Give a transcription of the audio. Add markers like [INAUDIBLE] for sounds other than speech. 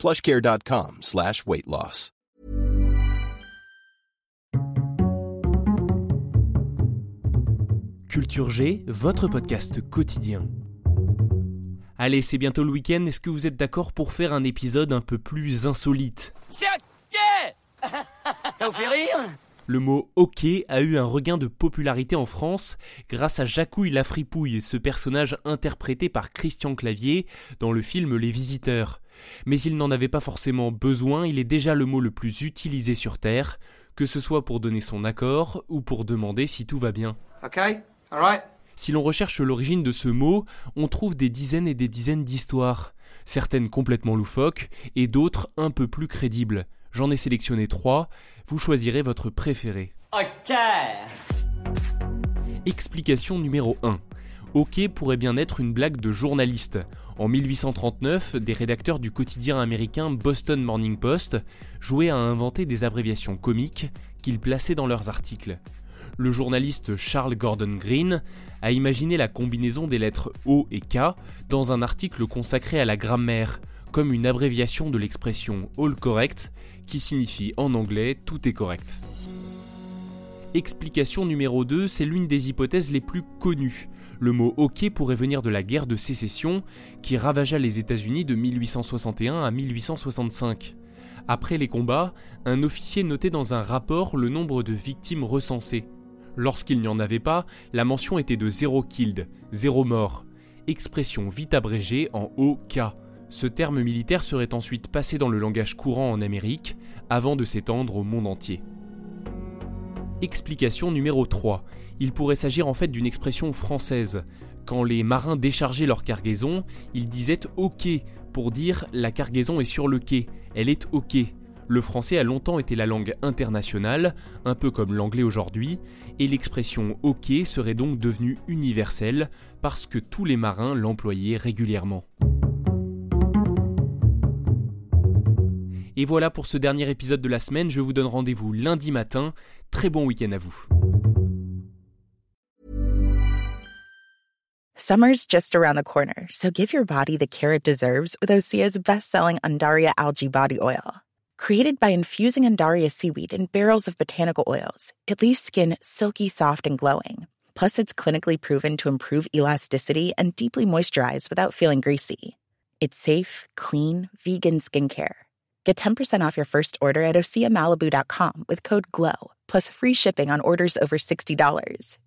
plushcare.com slash weight loss. Culture G, votre podcast quotidien. Allez, c'est bientôt le week-end, est-ce que vous êtes d'accord pour faire un épisode un peu plus insolite? C'est ok [LAUGHS] Ça vous fait rire? Le mot hockey a eu un regain de popularité en France grâce à Jacouille la fripouille, ce personnage interprété par Christian Clavier dans le film Les Visiteurs. Mais il n'en avait pas forcément besoin, il est déjà le mot le plus utilisé sur Terre, que ce soit pour donner son accord ou pour demander si tout va bien. Ok, alright. Si l'on recherche l'origine de ce mot, on trouve des dizaines et des dizaines d'histoires, certaines complètement loufoques et d'autres un peu plus crédibles. J'en ai sélectionné trois, vous choisirez votre préféré. Ok Explication numéro 1. OK pourrait bien être une blague de journaliste. En 1839, des rédacteurs du quotidien américain Boston Morning Post jouaient à inventer des abréviations comiques qu'ils plaçaient dans leurs articles. Le journaliste Charles Gordon Green a imaginé la combinaison des lettres O et K dans un article consacré à la grammaire, comme une abréviation de l'expression all correct, qui signifie en anglais tout est correct. Explication numéro 2, c'est l'une des hypothèses les plus connues. Le mot hockey pourrait venir de la guerre de sécession qui ravagea les États-Unis de 1861 à 1865. Après les combats, un officier notait dans un rapport le nombre de victimes recensées. Lorsqu'il n'y en avait pas, la mention était de zéro killed, zéro mort. Expression vite abrégée en OK. Ce terme militaire serait ensuite passé dans le langage courant en Amérique avant de s'étendre au monde entier. Explication numéro 3. Il pourrait s'agir en fait d'une expression française. Quand les marins déchargeaient leur cargaison, ils disaient OK pour dire la cargaison est sur le quai, elle est OK. Le français a longtemps été la langue internationale, un peu comme l'anglais aujourd'hui, et l'expression OK serait donc devenue universelle parce que tous les marins l'employaient régulièrement. Et voilà pour ce dernier épisode de la semaine, je vous donne rendez-vous lundi matin. Très bon week-end à vous. Summer's just around the corner, so give your body the care it deserves with Osea's best-selling Andaria algae body oil. Created by infusing Andaria seaweed in barrels of botanical oils, it leaves skin silky soft and glowing. Plus, it's clinically proven to improve elasticity and deeply moisturize without feeling greasy. It's safe, clean, vegan skincare. Get 10% off your first order at OseaMalibu.com with code GLOW, plus free shipping on orders over $60.